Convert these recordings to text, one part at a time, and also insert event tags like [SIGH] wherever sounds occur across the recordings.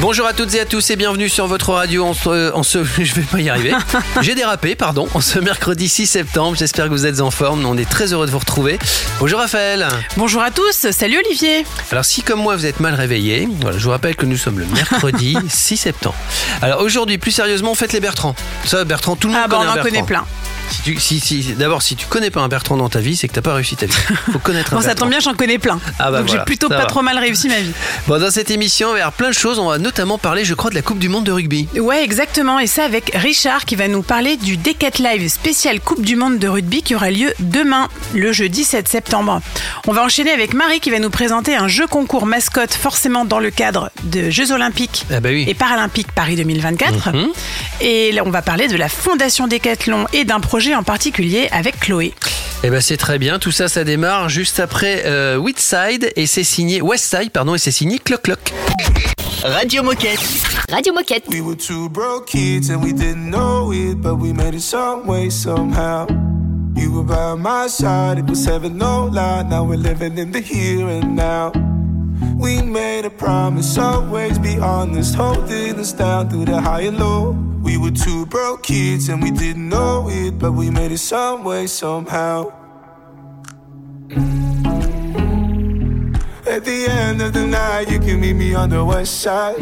Bonjour à toutes et à tous et bienvenue sur votre radio en ce, [LAUGHS] je vais pas y arriver. [LAUGHS] J'ai dérapé, pardon, en ce mercredi 6 septembre. J'espère que vous êtes en forme. On est très heureux de vous retrouver. Bonjour Raphaël. Bonjour à tous. Salut Olivier. Alors si comme moi vous êtes mal réveillé, voilà, je vous rappelle que nous sommes le mercredi [LAUGHS] 6 septembre. Alors aujourd'hui, plus sérieusement, on fête les Bertrand. Ça, Bertrand, tout le monde ah bah, connaît on un en connaît plein. Si si, D'abord, si tu connais pas un Bertrand dans ta vie, c'est que t'as pas réussi ta vie. Faut connaître un [LAUGHS] bon, ça tombe bien, j'en connais plein. Ah bah Donc j'ai plutôt pas trop mal réussi ma vie. Bon, dans cette émission, on va avoir plein de choses. On va notamment parler, je crois, de la Coupe du Monde de rugby. Ouais, exactement. Et ça avec Richard qui va nous parler du Decat Live spécial Coupe du Monde de rugby qui aura lieu demain, le jeudi 7 septembre. On va enchaîner avec Marie qui va nous présenter un jeu concours mascotte, forcément dans le cadre de Jeux Olympiques ah bah et Paralympiques Paris 2024. Mhm. Et là, on va parler de la Fondation Décathlon et d'un projet en particulier avec Chloé. Eh ben c'est très bien, tout ça ça démarre juste après euh, Westside et c'est signé Westside pardon et c'est signé Clock Clock. Radio Moquette. Radio Moquette. We were two broke kids and we didn't know it, but we made it some way somehow. You were by my side, it was heaven, no lie. Now we're living in the here and now. We made a promise, always be honest, holding us down through the high and low. We were two broke kids and we didn't know it, but we made it some way, somehow. At the end of the night, you can meet me on the west side.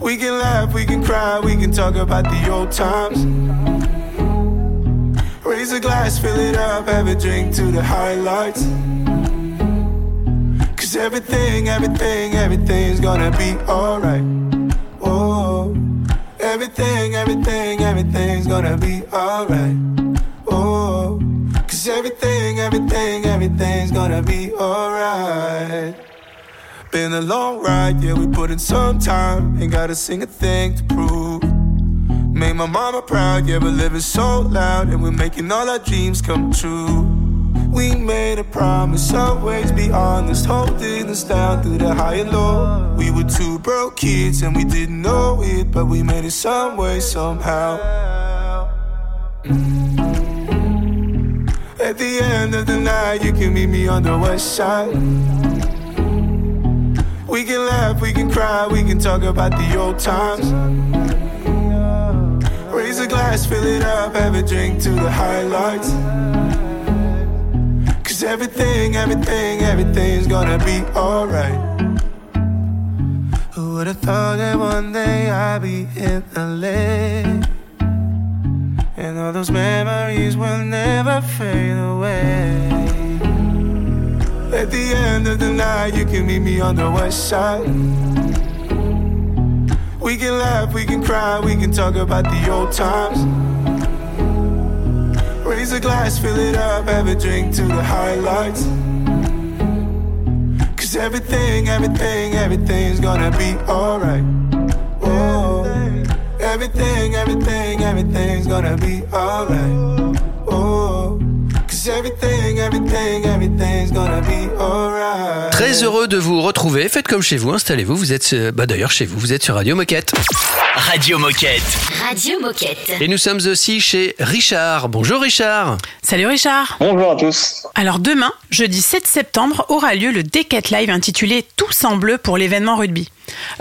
We can laugh, we can cry, we can talk about the old times. Raise a glass, fill it up, have a drink to the highlights. Cause everything, everything, everything's gonna be alright. Oh, everything, everything, everything's gonna be alright. Oh, cause everything, everything, everything's gonna be alright. Been a long ride, yeah, we put in some time. Ain't gotta sing a thing to prove. Made my mama proud, yeah, we're living so loud. And we're making all our dreams come true. We made a promise, always be honest, holding us down through the high and low. We were two broke kids and we didn't know it, but we made it some way, somehow. At the end of the night, you can meet me on the west side. We can laugh, we can cry, we can talk about the old times. Raise a glass, fill it up, have a drink to the highlights. Cause everything, everything, everything's gonna be alright. Who would've thought that one day I'd be in LA? And all those memories will never fade away. At the end of the night, you can meet me on the west side. We can laugh, we can cry, we can talk about the old times. Raise a glass, fill it up, have a drink to the highlights. Cause everything, everything, everything's gonna be alright. Oh, everything, everything, everything's gonna be alright. Oh, cause everything, Très heureux de vous retrouver. Faites comme chez vous, installez-vous. Vous êtes, euh, bah d'ailleurs chez vous, vous êtes sur Radio Moquette. Radio Moquette. Radio Moquette. Et nous sommes aussi chez Richard. Bonjour Richard. Salut Richard. Bonjour à tous. Alors demain, jeudi 7 septembre, aura lieu le Decat Live intitulé Tous en bleu pour l'événement rugby.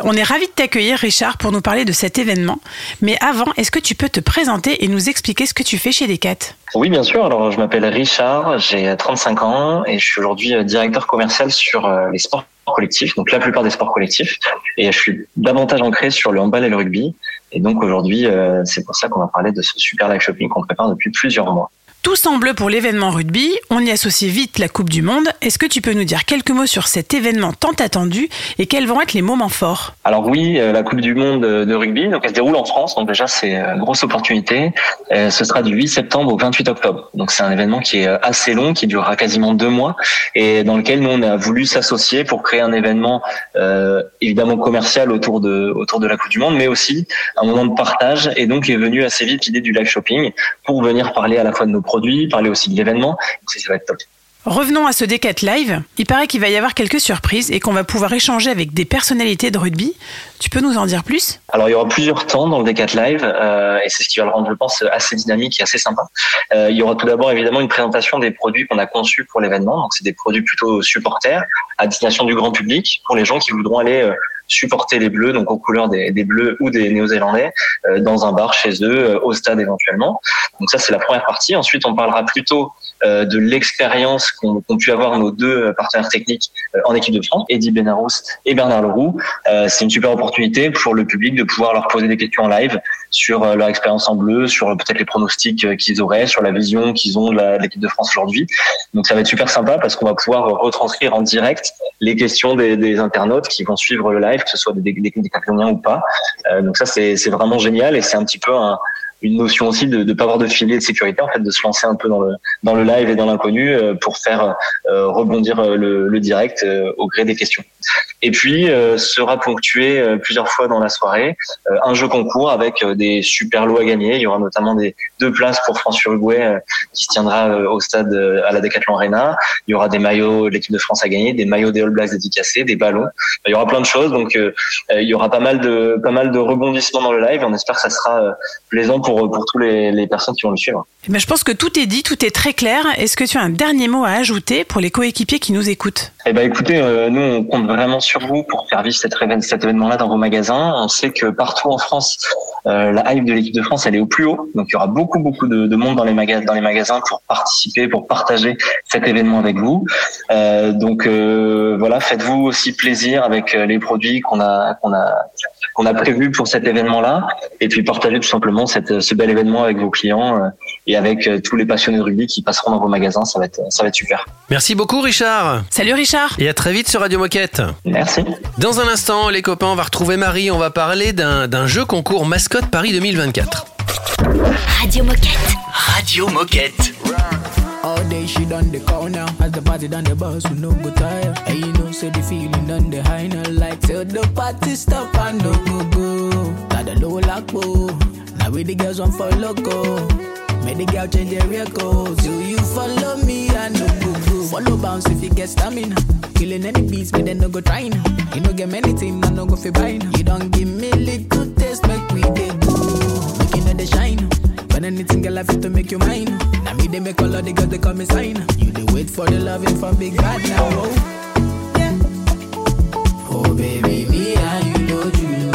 On est ravis de t'accueillir Richard pour nous parler de cet événement. Mais avant, est-ce que tu peux te présenter et nous expliquer ce que tu fais chez Decat? Oui, bien sûr. Alors je m'appelle Richard, j'ai 35 ans et je suis aujourd'hui euh, directeur commercial sur euh, les sports collectifs, donc la plupart des sports collectifs. Et je suis davantage ancré sur le handball et le rugby. Et donc aujourd'hui, euh, c'est pour ça qu'on va parler de ce super live shopping qu'on prépare depuis plusieurs mois. Tout semble pour l'événement rugby, on y associe vite la Coupe du Monde. Est-ce que tu peux nous dire quelques mots sur cet événement tant attendu et quels vont être les moments forts? Alors oui, euh, la Coupe du Monde de rugby, donc elle se déroule en France, donc déjà c'est une grosse opportunité. Euh, ce sera du 8 septembre au 28 octobre. Donc c'est un événement qui est assez long, qui durera quasiment deux mois et dans lequel nous on a voulu s'associer pour créer un événement euh, évidemment commercial autour de autour de la Coupe du Monde, mais aussi un moment de partage. Et donc est venu assez vite l'idée du live shopping pour venir parler à la fois de nos produits, parler aussi de l'événement. Ça va être top. Revenons à ce Decat Live. Il paraît qu'il va y avoir quelques surprises et qu'on va pouvoir échanger avec des personnalités de rugby. Tu peux nous en dire plus? Alors il y aura plusieurs temps dans le Decat Live euh, et c'est ce qui va le rendre, je pense, assez dynamique et assez sympa. Euh, il y aura tout d'abord évidemment une présentation des produits qu'on a conçus pour l'événement. Donc c'est des produits plutôt supporters à destination du grand public pour les gens qui voudront aller euh, supporter les Bleus, donc aux couleurs des, Bleus ou des Néo-Zélandais, euh, dans un bar chez eux, euh, au stade éventuellement. Donc ça c'est la première partie. Ensuite on parlera plutôt euh, de l'expérience qu'ont qu'ont pu avoir nos deux partenaires techniques en équipe de France, Eddie Benarous et Bernard Leroux. C'est une super opportunité pour le public de pouvoir leur poser des questions en live sur leur expérience en bleu, sur peut-être les pronostics qu'ils auraient, sur la vision qu'ils ont de l'équipe de France aujourd'hui. Donc ça va être super sympa parce qu'on va pouvoir retranscrire en direct les questions des internautes qui vont suivre le live, que ce soit des, des, ou pas. Euh, donc ça c'est vraiment génial et c'est un petit peu un- une notion aussi de ne pas avoir de filet de sécurité, en fait, de se lancer un peu dans le live et dans l'inconnu euh, pour faire euh, rebondir le, direct au gré des questions. Et puis euh, sera ponctué euh, plusieurs fois dans la soirée euh, un jeu concours avec des super lots à gagner. Il y aura notamment des deux places pour France-Uruguay qui se tiendra au stade à la Decathlon Arena. Il y aura des maillots de l'équipe de France à gagner, des maillots des All Blacks dédicacés, des ballons. Il y aura plein de choses. Donc il y aura pas mal de pas mal de rebondissements dans le live. Et on espère que ça sera plaisant pour pour tous les, les personnes qui vont le suivre. Ben, Je pense que tout est dit, tout est très clair. Est-ce que tu as un dernier mot à ajouter pour les coéquipiers qui nous écoutent? Eh ben écoutez, euh, nous on compte vraiment sur vous pour faire vivre cet, évén- cet événement-là dans vos magasins. On sait que partout en France, euh, la hype de l'équipe de France elle est au plus haut, donc il y aura beaucoup beaucoup de, de monde dans les magasins, dans les magasins pour participer, pour partager cet événement avec vous. Euh, donc euh, voilà, faites-vous aussi plaisir avec les produits qu'on a qu'on a qu'on a prévus pour cet événement-là, et puis partagez tout simplement cette, ce bel événement avec vos clients euh, et avec euh, tous les passionnés de rugby qui passeront dans vos magasins. Ça va être ça va être super. Merci beaucoup Richard. Salut Richard Et à très vite sur Radio Moquette. Merci. Dans un instant, les copains, on va retrouver Marie. On va parler d'un jeu concours mascotte Paris 2024. Radio Moquette. Radio Moquette. All day she done the call now. As the party done the bus, we no go tire. And you know, say the feeling done the high now. Like till the party stop and no go go. Got the low lock. Now we the girls want for loco. Make the girl change their record. Do you follow me? And no go? Follow bounce if you get stamina. Killing any beats, but then no go trying. You no get many things, I no go fi buying. You don't give me little taste, make we dey go. Make you know the shine. When anything girl I fit to make you mine. Now me they make all of the girls they call me sign. You they wait for the loving from big bad now. Oh, yeah. oh baby, me and you know you.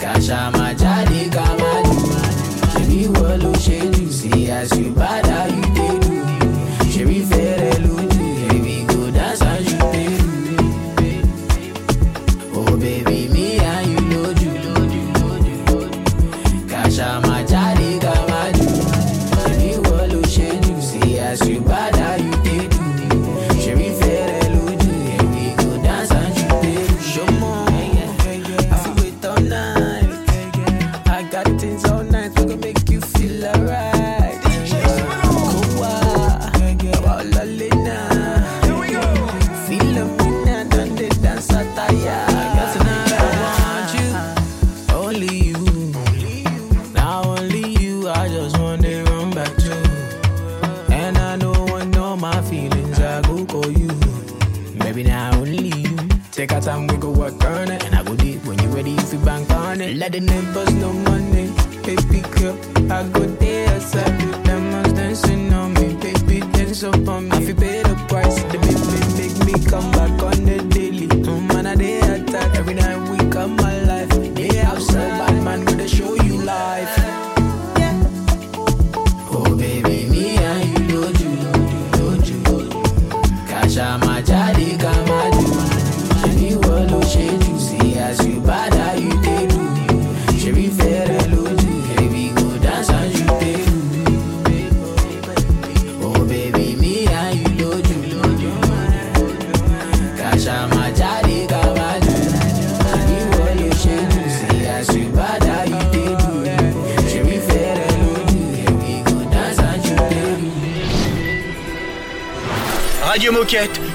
Kasha my jadi kamadu. Shebi wolo shedu. See as you bad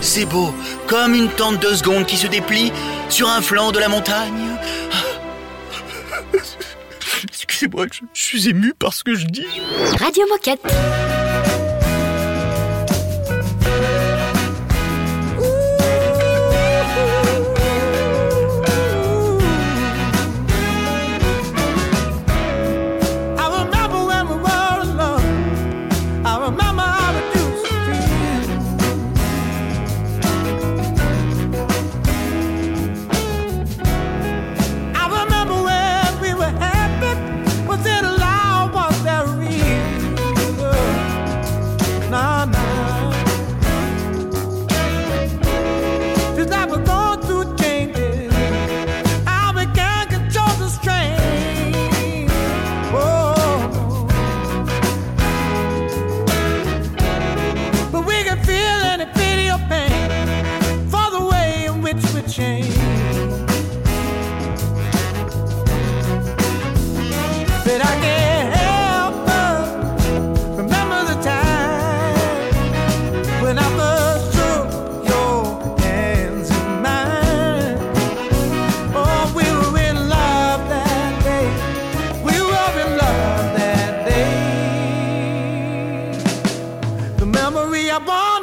C'est beau, comme une tente de secondes qui se déplie sur un flanc de la montagne. [LAUGHS] Excusez-moi, je, je suis ému par ce que je dis. Radio Moquette. amor.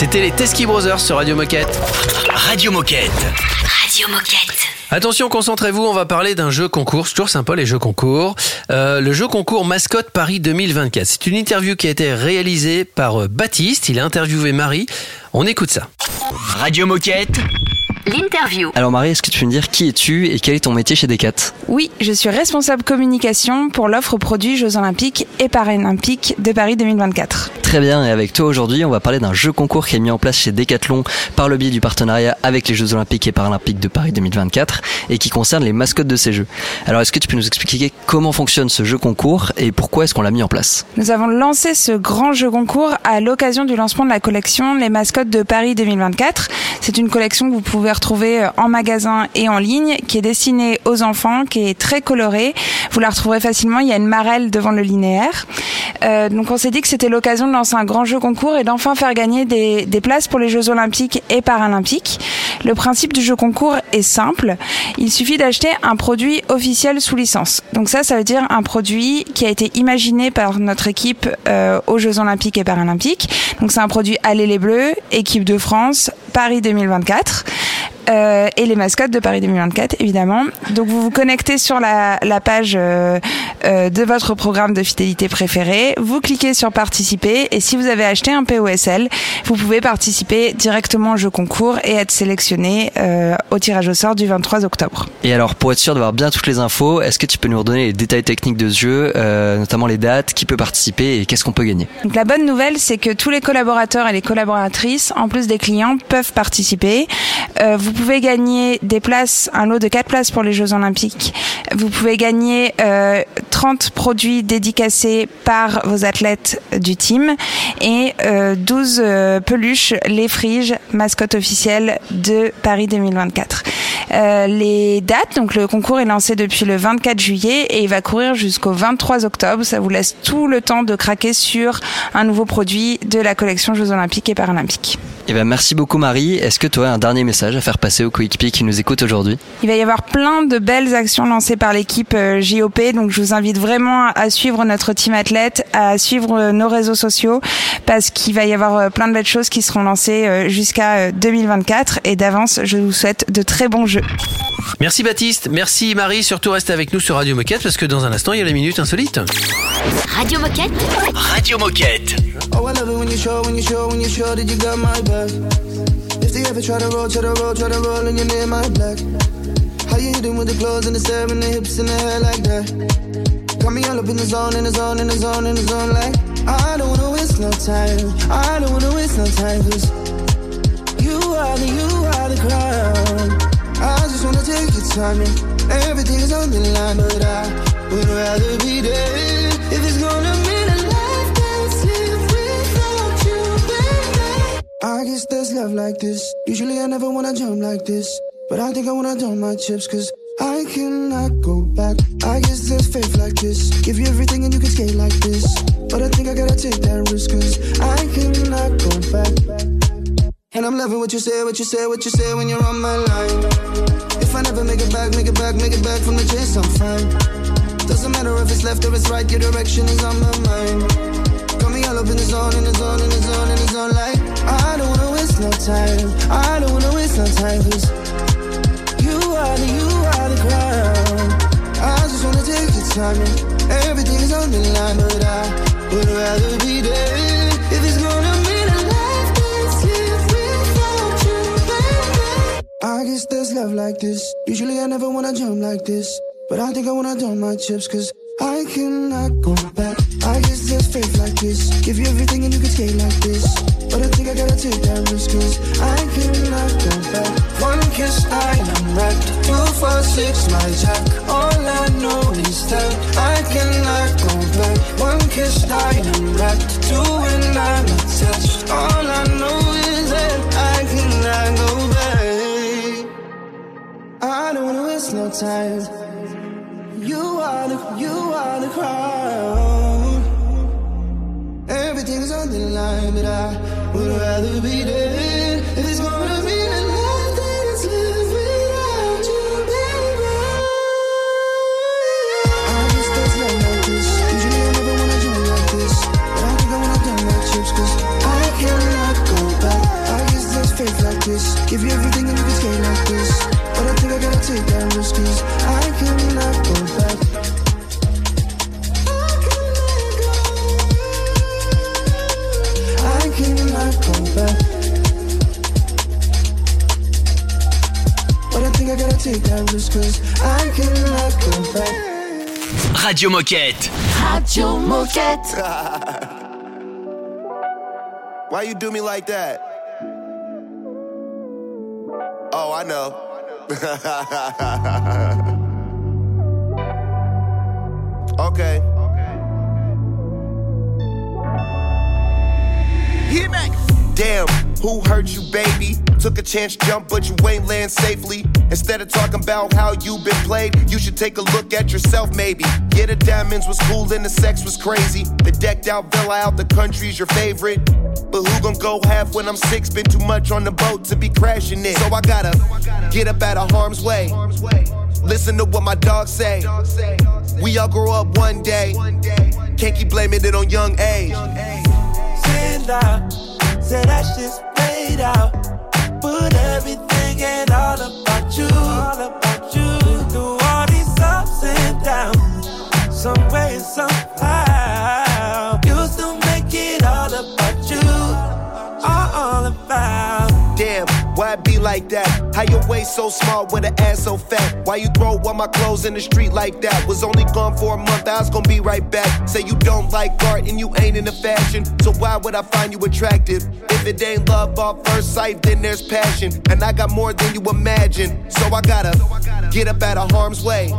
C'était les Teskey Brothers sur Radio Moquette. Radio Moquette. Radio Moquette. Attention, concentrez-vous, on va parler d'un jeu concours. C'est toujours sympa les jeux concours. Euh, le jeu concours Mascotte Paris 2024. C'est une interview qui a été réalisée par euh, Baptiste. Il a interviewé Marie. On écoute ça. Radio Moquette. L'interview. Alors Marie, est-ce que tu peux me dire qui es-tu et quel est ton métier chez Decat? Oui, je suis responsable communication pour l'offre produit Jeux Olympiques et Paralympiques de Paris 2024. Très bien, et avec toi aujourd'hui, on va parler d'un jeu concours qui est mis en place chez Decathlon par le biais du partenariat avec les Jeux Olympiques et Paralympiques de Paris 2024 et qui concerne les mascottes de ces jeux. Alors est-ce que tu peux nous expliquer comment fonctionne ce jeu concours et pourquoi est-ce qu'on l'a mis en place? Nous avons lancé ce grand jeu concours à l'occasion du lancement de la collection Les mascottes de Paris 2024. C'est une collection que vous pouvez retrouver en magasin et en ligne, qui est destinée aux enfants, qui est très colorée. Vous la retrouverez facilement. Il y a une marelle devant le linéaire. Euh, donc on s'est dit que c'était l'occasion de lancer un grand jeu concours et d'enfin faire gagner des, des places pour les Jeux Olympiques et Paralympiques. Le principe du jeu concours est simple. Il suffit d'acheter un produit officiel sous licence. Donc ça, ça veut dire un produit qui a été imaginé par notre équipe euh, aux Jeux Olympiques et Paralympiques. Donc c'est un produit Allez les Bleus, équipe de France, Paris 2024. Euh, et les mascottes de Paris 2024 évidemment. Donc vous vous connectez sur la, la page euh, euh, de votre programme de fidélité préféré, vous cliquez sur participer et si vous avez acheté un POSL, vous pouvez participer directement au jeu concours et être sélectionné euh, au tirage au sort du 23 octobre. Et alors pour être sûr d'avoir bien toutes les infos, est-ce que tu peux nous redonner les détails techniques de ce jeu, euh, notamment les dates, qui peut participer et qu'est-ce qu'on peut gagner? Donc la bonne nouvelle, c'est que tous les collaborateurs et les collaboratrices, en plus des clients, peuvent participer. Vous vous pouvez gagner des places, un lot de 4 places pour les Jeux Olympiques. Vous pouvez gagner euh, 30 produits dédicacés par vos athlètes du team et euh, 12 euh, peluches, les friges, mascotte officielle de Paris 2024. Euh, les dates, donc le concours est lancé depuis le 24 juillet et il va courir jusqu'au 23 octobre. Ça vous laisse tout le temps de craquer sur un nouveau produit de la collection Jeux Olympiques et Paralympiques. Eh ben, merci beaucoup Marie. Est-ce que tu as un dernier message à faire passer aux coéquipiers qui nous écoutent aujourd'hui? Il va y avoir plein de belles actions lancées par l'équipe euh, JOP, donc je vous invite vraiment à suivre notre team athlète, à suivre euh, nos réseaux sociaux, parce qu'il va y avoir euh, plein de belles choses qui seront lancées jusqu'à 2024. Et d'avance, je vous souhaite de très bons jeux. Merci Baptiste, merci Marie, surtout restez avec nous sur Radio Moquette parce que dans un instant il y a la minute insolite. Radio Moquette. Radio Moquette. Oh, If they ever try to roll, try to roll, try to roll and you're near my black. How you hitting with the clothes and the and the hips and the hair like that? Got me all up in the zone, in the zone, in the zone, in the zone like I don't wanna waste no time. I don't wanna waste no time cause you are the, you are the crown. I just wanna take your time and everything is on the line, but I would rather be dead if it's gonna I guess there's love like this. Usually I never wanna jump like this, but I think I wanna dump my chips cause I cannot go back. I guess there's faith like this. Give you everything and you can skate like this. But I think I gotta take that risk cause I cannot go back. And I'm loving what you say, what you say, what you say when you're on my line. If I never make it back, make it back, make it back from the chase, I'm fine. Doesn't matter if it's left or it's right, your direction is on my mind. All up in the zone, in the zone, in the zone, in the zone, like I don't wanna waste no time. I don't wanna waste no time, cause you are the, you are the crown. I just wanna take your time and everything is on the line, but I would rather be dead if it's gonna mean a life that's lived without you, baby. I guess there's love like this. Usually I never wanna jump like this. But I think I wanna dump my chips cause I cannot go back. I faith like this. Give you everything and you can skate like this. But I think I gotta take that risk cause I cannot go back. One kiss, I am wrecked. Two, four, six, my jack. All I know is that I cannot go back. One kiss, I am wrecked. Two, and I'm attached. All I know is that I cannot go back. I don't wanna waste no time. You are the, you are the crown. But I would rather be dead if it's gonna be a life that is lived without you, baby. I there's love like this. Usually I never wanna jump like this, but I think I wanna dump my chips 'cause I cannot go back. I guess there's faith like this. Give you everything and you like this, but I think I gotta take that risk 'cause I cannot go back. Take that risk cause I cannot go back. Radio Moquette. Radio Moquette. [LAUGHS] Why you do me like that? Oh, I know. [LAUGHS] okay. Hit back. Damn, who hurt you, baby? Took a chance, jump, but you ain't land safely. Instead of talking about how you been played, you should take a look at yourself, maybe. Yeah, the diamonds was cool and the sex was crazy. The decked out villa out the country's your favorite. But who gon' go half when I'm six? Been too much on the boat to be crashing it. So I gotta get up out of harm's way. Listen to what my dogs say. We all grow up one day. Can't keep blaming it on young age. Say that shit's played out. Put everything and all about you, all about you. Through all these ups and downs, some way and somehow, why it be like that? How your waist so small with an ass so fat? Why you throw all my clothes in the street like that? Was only gone for a month, I was gonna be right back. Say you don't like art and you ain't into fashion, so why would I find you attractive? If it ain't love off first sight, then there's passion. And I got more than you imagine, so I gotta get up out of harm's way.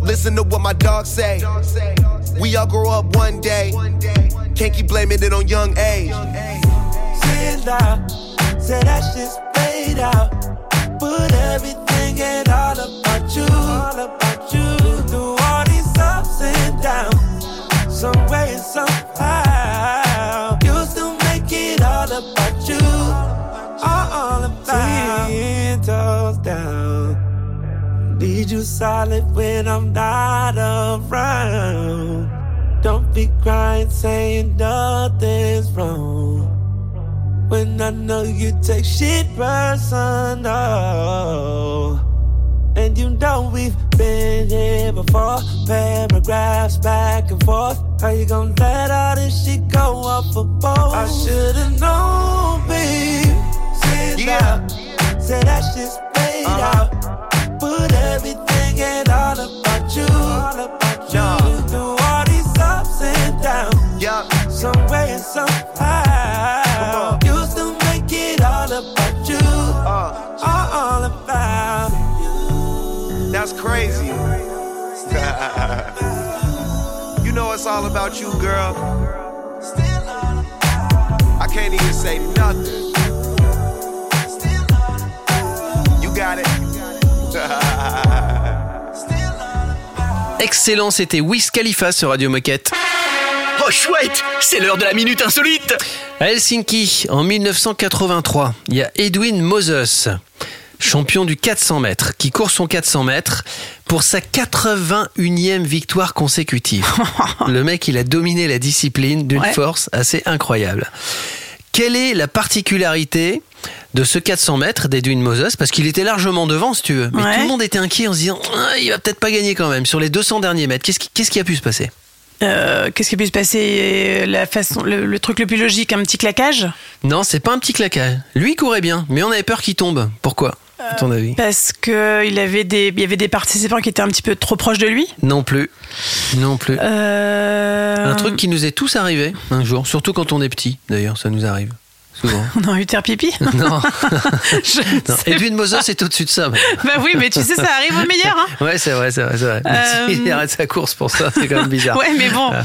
Listen to what my dogs say. We all grow up one day. Can't keep blaming it on young age. Say that shit's fade out. But everything ain't all about you. All about you. Through all these ups and downs, some way and somehow, you still make it all about you. All about ten toes down. Need you solid when I'm not around. Don't be crying, saying nothing's wrong. When I know you take shit personal. And you know we've been here before. Paragraphs back and forth. How you gonna let all this shit go off a boat? I should've known, babe. Say it loud. Say that shit's fade uh-huh. out. But everything ain't all about you. All about you. Through all these ups and downs. Yeah. Some way and somehow. Crazy. [LAUGHS] you know it's all about you, girl. I can't even say nothing. You got it. [LAUGHS] Excellent, c'était Wiz Khalifa sur Radio Moquette. Oh chouette, c'est l'heure de la minute insolite. À Helsinki, en 1983, il y a Edwin Moses, champion du 400 mètres, qui court son 400 mètres pour sa 81e victoire consécutive. [LAUGHS] Le mec, il a dominé la discipline d'une Ouais. force assez incroyable. Quelle est la particularité de ce 400 mètres d'Edwin Moses? Parce qu'il était largement devant, si tu veux. Mais Ouais. tout le monde était inquiet en se disant Ah, il va peut-être pas gagner quand même sur les 200 derniers mètres. Qu'est-ce qui, a pu se passer? Euh, Qu'est-ce qui peut se passer? La façon, le, le truc le plus logique, un petit claquage? Non, c'est pas un petit claquage. Lui courait bien, mais on avait peur qu'il tombe. Pourquoi? À ton avis Parce que il avait des, il y avait des participants qui étaient un petit peu trop proches de lui. Non plus. Non plus. Euh, Un truc qui nous est tous arrivé un jour, surtout quand on est petit, d'ailleurs, ça nous arrive. Souvent. [LAUGHS] On a eu terre pipi [LAUGHS] Non. [LAUGHS] Non. sais Edwin Moses est au-dessus de ça. Bah oui, mais tu sais, ça arrive au meilleur. Hein. Ouais, c'est vrai, c'est vrai, c'est vrai. Euh, Il arrête sa course pour ça, c'est quand même bizarre. Ouais, mais bon. Euh,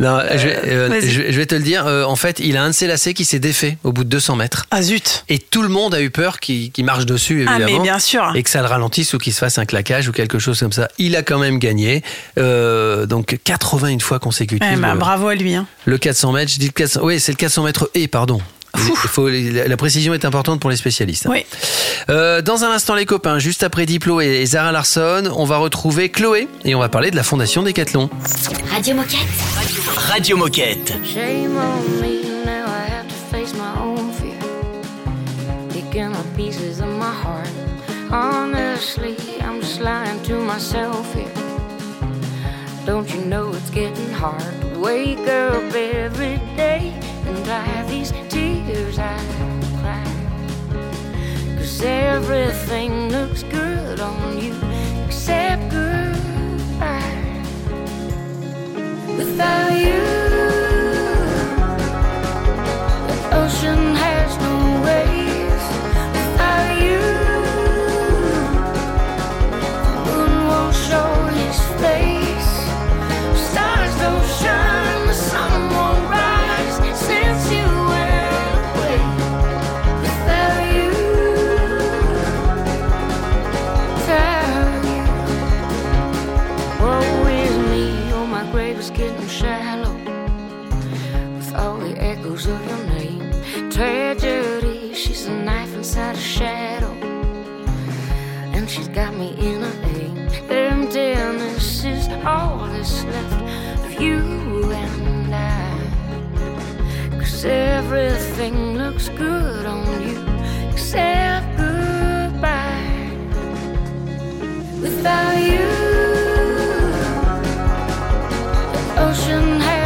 non, je, vais- euh, je vais- je vais te le dire. en fait, il a un de ses lacets qui s'est défait au bout de 200 mètres. Ah zut. Et tout le monde a eu peur qu'il marche dessus, Ah, évidemment. mais bien sûr. Et que ça le ralentisse ou qu'il se fasse un claquage ou quelque chose comme ça. Il a quand même gagné. Donc 81 fois consécutive. Eh ben, bravo à lui. Hein. Le 400 mètres, je dis le 400, oui, c'est le 400 mètres et, pardon. Il faut, la la précision est importante pour les spécialistes. hein. Oui. Euh, dans un instant, les copains, juste après Diplo et et Zara Larson, on va retrouver Chloé et on va parler de la fondation Décathlon. Radio Moquette. Radio Moquette. Shame on me, now I have to face my own fear. Picking up pieces of my heart. Honestly, I'm just lying to myself here. Don't you know it's getting hard? To wake up every day and dry these Cause everything looks good on you except goodbye. Without of your name Tragedy, she's a knife inside a shadow And she's got me in a aim Emptiness is all that's left of you and I. Cause everything looks good on you. Except goodbye. Without you the ocean has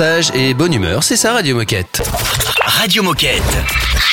Partage et bonne humeur, c'est ça Radio Moquette. Radio Moquette.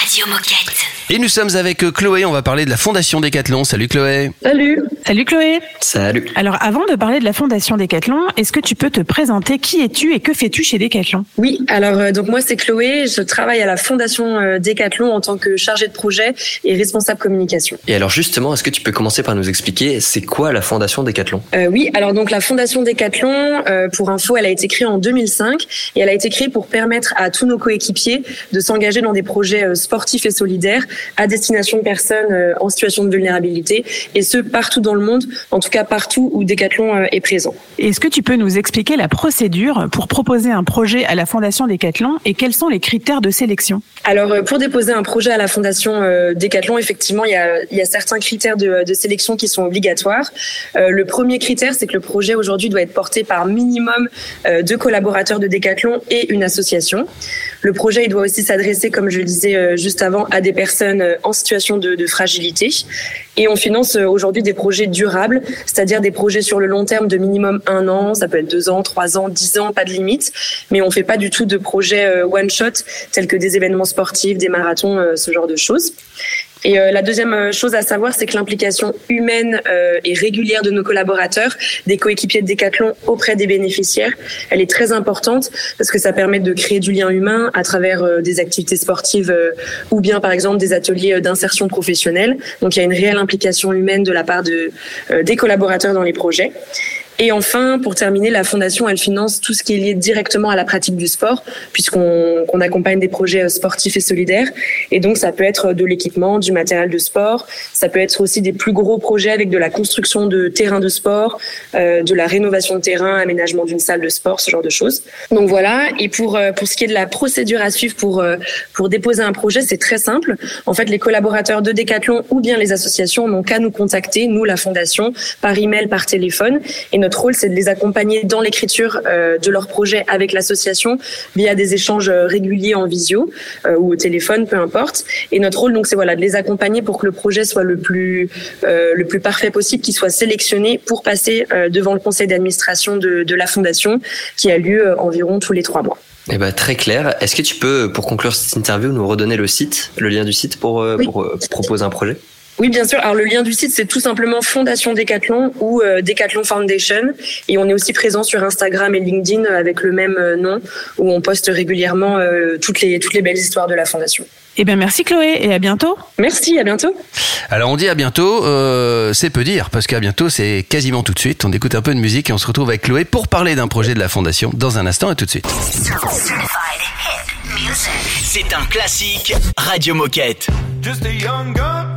Radio Moquette. Et nous sommes avec euh, Chloé, on va parler de la Fondation Décathlon. Salut Chloé. Salut. Salut Chloé. Salut. Alors avant de parler de la Fondation Décathlon, est-ce que tu peux te présenter Qui es-tu et que fais-tu chez Décathlon Oui, alors euh, donc moi c'est Chloé, je travaille à la Fondation euh, Décathlon en tant que chargée de projet et responsable communication. Et alors justement, est-ce que tu peux commencer par nous expliquer c'est quoi la Fondation Décathlon Euh, oui, alors donc la Fondation Décathlon, euh, pour info, elle a été créée en 2005 et elle a été créée pour permettre à tous nos coéquipiers de s'engager dans des projets euh, sportifs et solidaires à destination de personnes euh, en situation de vulnérabilité et ce partout dans le monde, en tout cas partout où Décathlon euh, est présent. Est-ce que tu peux nous expliquer la procédure pour proposer un projet à la Fondation Décathlon et quels sont les critères de sélection? Alors, euh, pour déposer un projet à la Fondation Décathlon, effectivement, il y a, il y a certains critères de, de sélection qui sont obligatoires. Le premier critère, c'est que le projet aujourd'hui doit être porté par minimum deux collaborateurs de Décathlon et une association. Le projet, il doit aussi s'adresser, comme je le disais euh, juste avant, à des personnes euh, en situation de, de fragilité. Et on finance euh, aujourd'hui des projets durables, c'est-à-dire des projets sur le long terme de minimum un an, ça peut être deux ans, trois ans, dix ans, pas de limite. Mais on fait pas du tout de projets one shot tels que des événements sportifs, des marathons, ce genre de choses. Et euh, la deuxième euh, chose à savoir, c'est que l'implication humaine euh, et régulière de nos collaborateurs, des coéquipiers de Decathlon auprès des bénéficiaires, elle est très importante parce que ça permet de créer du lien humain à travers euh, des activités sportives euh, ou bien par exemple des ateliers euh, d'insertion professionnelle. Donc il y a une réelle implication humaine de la part de, des collaborateurs dans les projets. Et enfin, pour terminer, la fondation, elle finance tout ce qui est lié directement à la pratique du sport, puisqu'on qu'on accompagne des projets euh, sportifs et solidaires. Et donc, ça peut être de l'équipement, du matériel de sport. Ça peut être aussi des plus gros projets avec de la construction de terrains de sport, euh, de la rénovation de terrain, aménagement d'une salle de sport, ce genre de choses. Donc voilà. Et pour euh, pour ce qui est de la procédure à suivre pour euh, pour déposer un projet, c'est très simple. En fait, les collaborateurs de Decathlon ou bien les associations n'ont qu'à nous contacter, nous, la fondation, par email, par téléphone. Et rôle, c'est de les accompagner dans l'écriture euh, de leur projet avec l'association via des échanges euh, réguliers en visio euh, ou au téléphone, peu importe. Et notre rôle, donc, c'est voilà de les accompagner pour que le projet soit le plus le plus parfait possible, qu'il soit sélectionné pour passer devant le conseil d'administration de, de la fondation, qui a lieu environ tous les trois mois. Eh ben, très clair. Est-ce que tu peux, pour conclure cette interview, nous redonner le site, le lien du site pour, pour, proposer un projet? Oui, bien sûr. Alors le lien du site, c'est tout simplement Fondation Decathlon ou euh, Decathlon Foundation. Et on est aussi présent sur Instagram et LinkedIn avec le même euh, nom, où on poste régulièrement euh, toutes les toutes les belles histoires de la fondation. Eh bien, merci Chloé et à bientôt. Merci, à bientôt. Alors on dit à bientôt, euh, c'est peu dire, parce qu'à bientôt c'est quasiment tout de suite. On écoute un peu de musique et on se retrouve avec Chloé pour parler d'un projet de la Fondation dans un instant et tout de suite. C'est un classique Radio Moquette. Just a young gun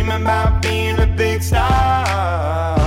Dreaming about being a big star.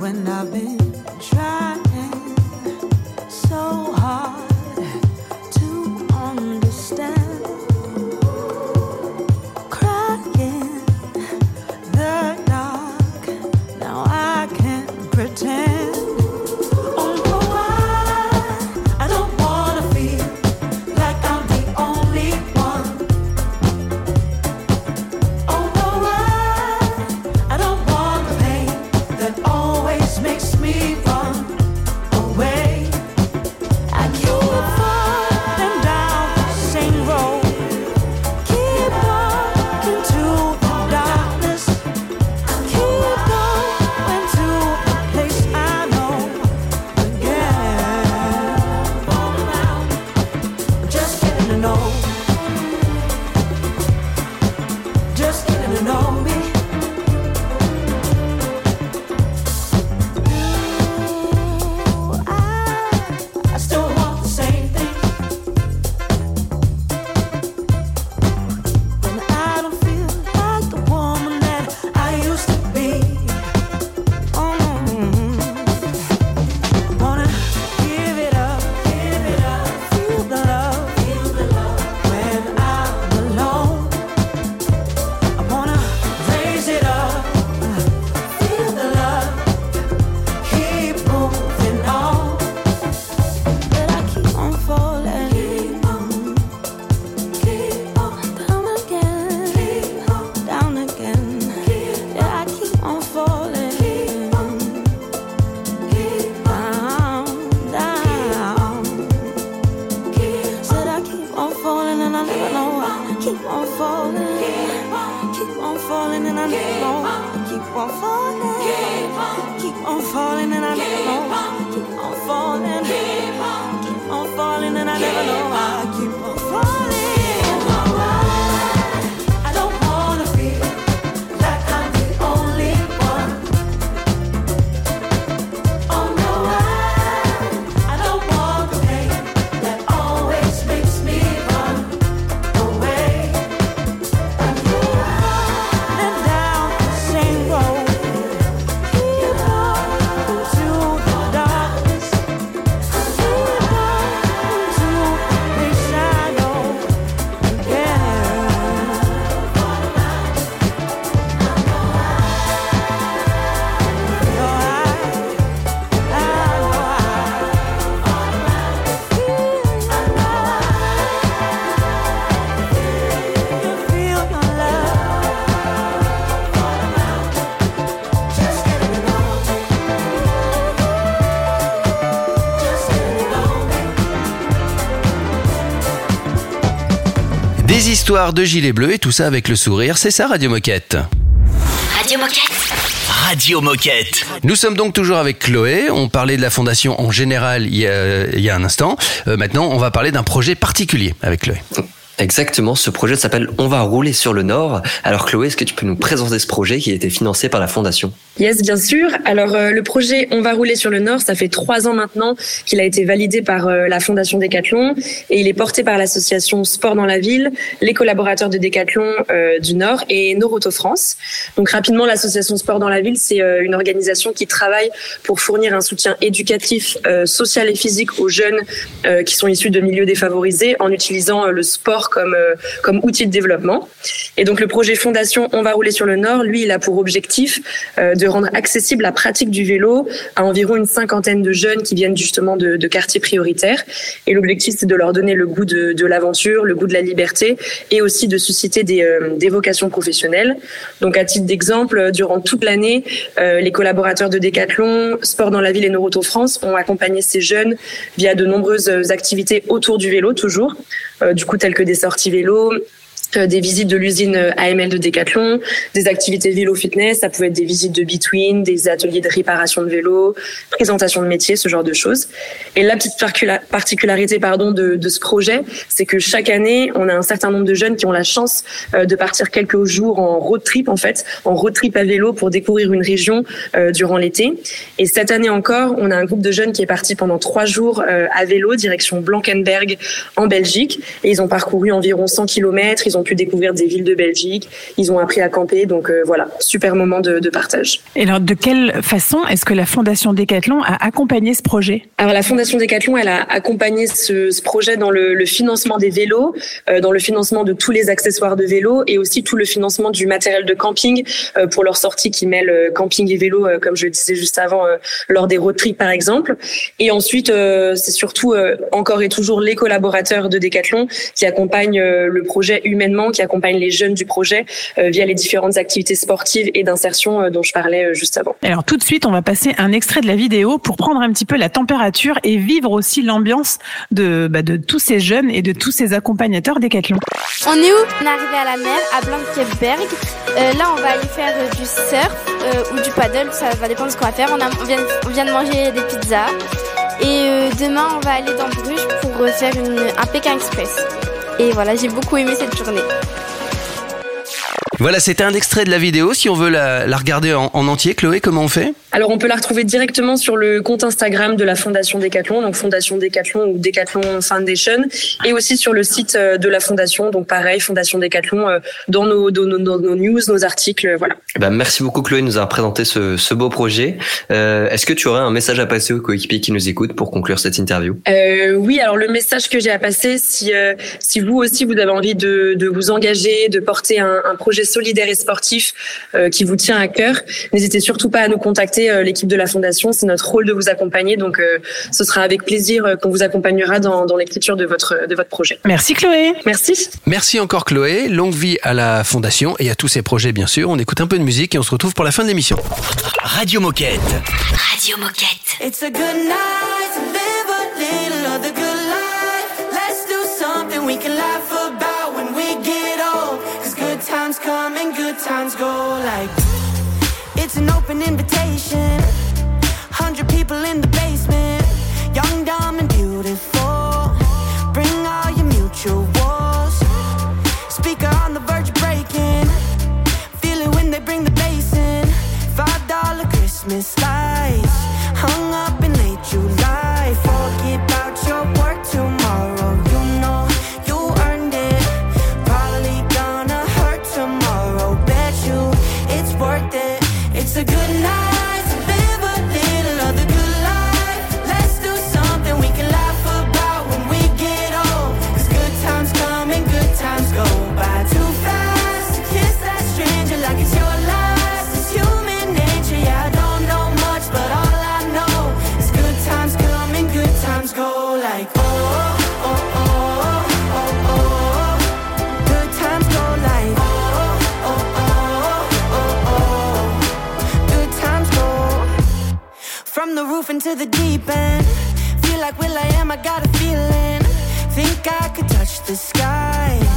When I've been trying I never know. I keep on falling, keep on falling, and I never keep on falling, keep on falling, and I never keep on falling, keep on falling, and I never know. I keep on falling. De gilets bleus et tout ça avec le sourire, c'est ça Radio Moquette. Radio Moquette. Radio Moquette. Nous sommes donc toujours avec Chloé. On parlait de la fondation en général il y a, il y a un instant. Euh, maintenant, on va parler d'un projet particulier avec Chloé. Exactement, ce projet s'appelle On va rouler sur le Nord. Alors Chloé, est-ce que tu peux nous présenter ce projet qui a été financé par la Fondation Yes, bien sûr. Alors euh, le projet On va rouler sur le Nord, ça fait trois ans maintenant qu'il a été validé par euh, la Fondation Décathlon et il est porté par l'association Sport dans la ville, les collaborateurs de Décathlon euh, du Nord et Noroto France. Donc rapidement, l'association Sport dans la ville, c'est euh, une organisation qui travaille pour fournir un soutien éducatif, euh, social et physique aux jeunes euh, qui sont issus de milieux défavorisés en utilisant le sport comme euh, comme outil de développement. Et donc le projet Fondation On va rouler sur le Nord, lui, il a pour objectif euh, de rendre accessible la pratique du vélo à environ une cinquantaine de jeunes qui viennent justement de, quartiers prioritaires. Et l'objectif, c'est de leur donner le goût de, l'aventure, le goût de la liberté et aussi de susciter des, euh, vocations professionnelles. Donc à titre d'exemple, durant toute l'année, les collaborateurs de Décathlon, Sport dans la ville et Noroto France ont accompagné ces jeunes via de nombreuses activités autour du vélo toujours, du coup telles que des sorties vélo, des visites de l'usine euh, AML de Decathlon, des activités vélo fitness, ça pouvait être des visites de between, des ateliers de réparation de vélo, présentation de métier, ce genre de choses. Et la petite particularité pardon de, de ce projet, c'est que chaque année, on a un certain nombre de jeunes qui ont la chance euh, de partir quelques jours en road trip en fait, en road trip à vélo pour découvrir une région euh, durant l'été. Et cette année encore, on a un groupe de jeunes qui est parti pendant trois jours euh, à vélo direction Blankenberg en Belgique et ils ont parcouru environ 100 km. Ils ont pu découvrir des villes de Belgique. Ils ont appris à camper. Donc euh, voilà, super moment de, de partage. Et alors, de quelle façon est-ce que la Fondation Décathlon a accompagné ce projet? Alors la Fondation Decathlon, elle a accompagné ce, ce projet dans le, le financement des vélos, euh, dans le financement de tous les accessoires de vélo et aussi tout le financement du matériel de camping euh, pour leur sortie qui mêle euh, camping et vélo, euh, comme je le disais juste avant, euh, lors des road trips par exemple. Et ensuite, euh, c'est surtout euh, encore et toujours les collaborateurs de Decathlon qui accompagnent euh, le projet qui accompagnent les jeunes du projet euh, via les différentes activités sportives et d'insertion euh, dont je parlais euh, juste avant. Alors tout de suite, on va passer un extrait de la vidéo pour prendre un petit peu la température et vivre aussi l'ambiance de, bah, de tous ces jeunes et de tous ces accompagnateurs Décathlon. On est où? On est arrivé à la mer, à Blankenberg. Euh, là, on va aller faire euh, du surf euh, ou du paddle, ça va dépendre de ce qu'on va faire. On, a- on vient, on vient de manger des pizzas. Et euh, demain, on va aller dans Bruges pour euh, faire une, un Pékin Express. Et voilà, j'ai beaucoup aimé cette journée. Voilà, c'était un extrait de la vidéo. Si on veut la, la regarder en, en entier, Chloé, comment on fait? Alors on peut la retrouver directement sur le compte Instagram de la Fondation Décathlon, donc Fondation Décathlon ou Décathlon Foundation, et aussi sur le site euh, de la Fondation, donc pareil, Fondation Décathlon, euh, dans nos, dans nos, dans nos news, nos articles, euh, voilà. Eh ben, merci beaucoup Chloé de nous avoir présenté ce, ce beau projet. Euh, Est-ce que tu aurais un message à passer aux coéquipiers qui nous écoutent pour conclure cette interview? Euh, oui, alors le message que j'ai à passer, si euh, si vous aussi vous avez envie de, de vous engager, de porter un, un projet solidaire et sportif euh, qui vous tient à cœur, n'hésitez surtout pas à nous contacter, euh, l'équipe de la fondation. C'est notre rôle de vous accompagner, donc euh, ce sera avec plaisir euh, qu'on vous accompagnera dans, dans l'écriture de votre de votre projet. Merci Chloé. Merci. Merci encore Chloé. Longue vie à la Fondation et à tous ses projets, bien sûr. On écoute un peu de musique et on se retrouve pour la fin de l'émission. Radio Moquette. Radio Moquette. It's a good night to live a little of the good life. Let's do something we can laugh open invitation. Hundred people in the basement, young, dumb, and beautiful. Bring all your mutuals. Speaker on the verge of breaking. Feel it when they bring the bass in. Five dollar Christmas lights good night into the deep end. Feel like Will I am, I got a feeling. Think I could touch the sky.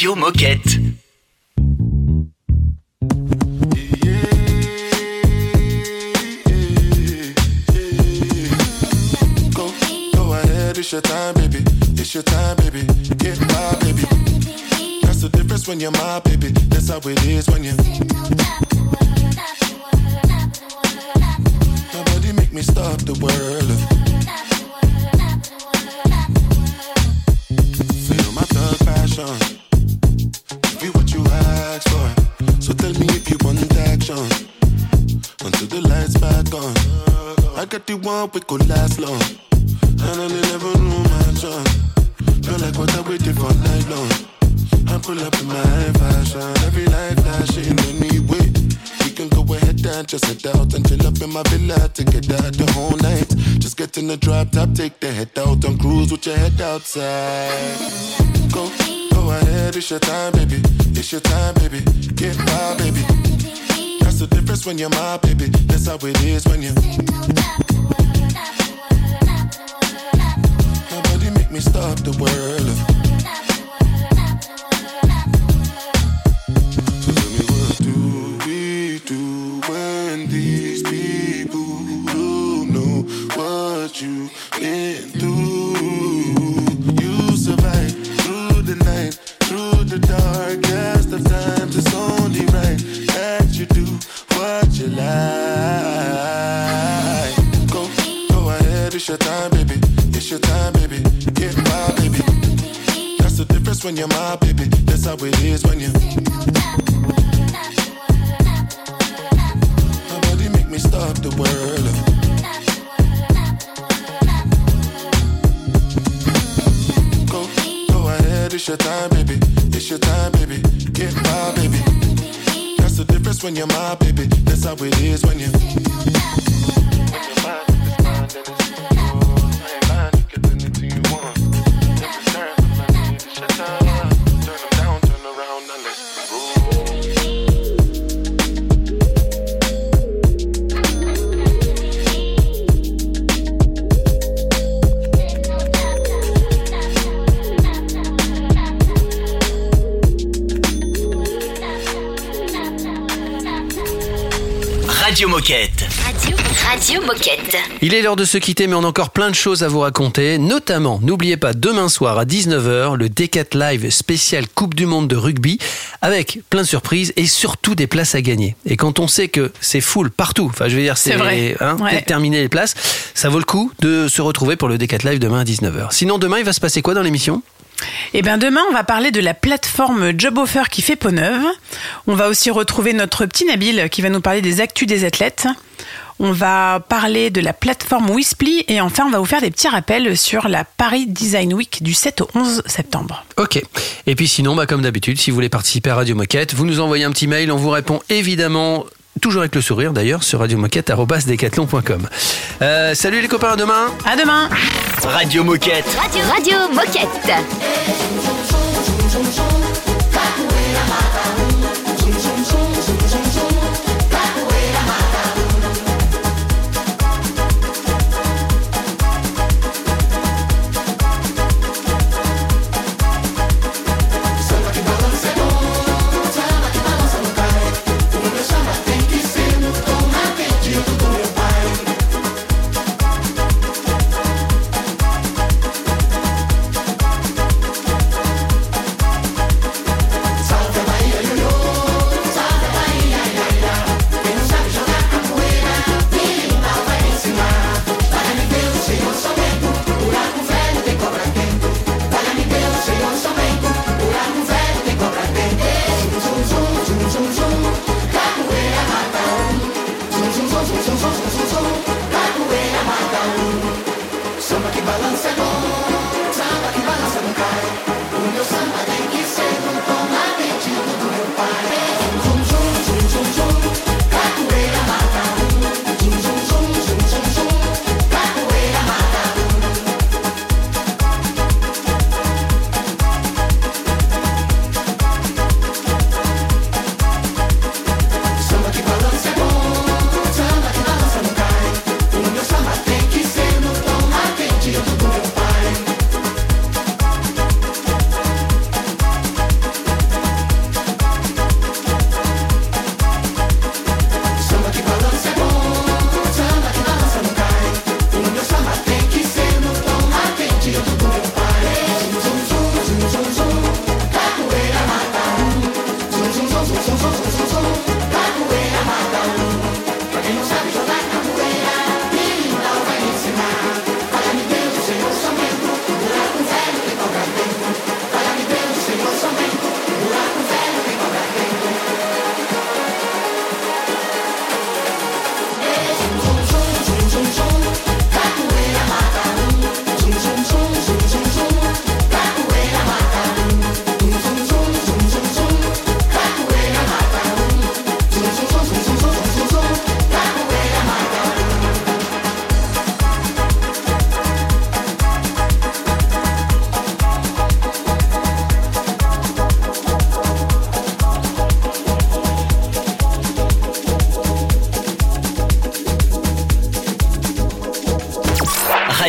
Radio Moquette. Go, go ahead, it's your time, baby. It's your time, baby. Get my baby. That's the difference when you're my baby. That's how it is when you. Nobody make me stop the world. Feel my thug passion. For. So tell me if you want action. Until the lights back on. I got the one we could last long. And I never knew my son. Feel like what I waited for night long. I pull up in my fashion. Every light flashing anyway. Can go ahead and just head out and chill up in my villa to get out the whole night. Just get in the drop top, take the head out and cruise with your head outside. Go, go ahead, it's your time, baby. It's your time, baby. Get my baby. That's the difference when you're my baby. That's how it is when you. Nobody make me stop the world. Darkest of times. It's only right that you do what you like. Go, go ahead, it's your time, baby. It's your time, baby. Get my baby. That's the difference when you're my baby. That's how it is when you. Nobody make me stop the world. It's your time, baby. It's your time, baby. Get my baby. That's the difference when you're my baby. That's how it is when you. Radio Moquette. Il est l'heure de se quitter, mais on a encore plein de choses à vous raconter. Notamment, n'oubliez pas, demain soir à 19h, le Decat Live spécial Coupe du Monde de rugby, avec plein de surprises et surtout des places à gagner. Et quand on sait que c'est full partout, enfin je veux dire, c'est vrai. hein, Ouais. terminé les places, ça vaut le coup de se retrouver pour le Decat Live demain à 19h. Sinon, demain, il va se passer quoi dans l'émission? Eh bien demain, on va parler de la plateforme Job Offer qui fait peau neuve. On va aussi retrouver notre petit Nabil qui va nous parler des actus des athlètes. On va parler de la plateforme Wisply et enfin on va vous faire des petits rappels sur la Paris Design Week du 7 au 11 septembre. Ok. Et puis sinon, bah, comme d'habitude, si vous voulez participer à Radio Moquette, vous nous envoyez un petit mail, on vous répond évidemment. Toujours avec le sourire d'ailleurs sur radiomoquette.com. Euh, salut les copains, à demain. À demain. Radio Moquette. Radio, Radio Moquette.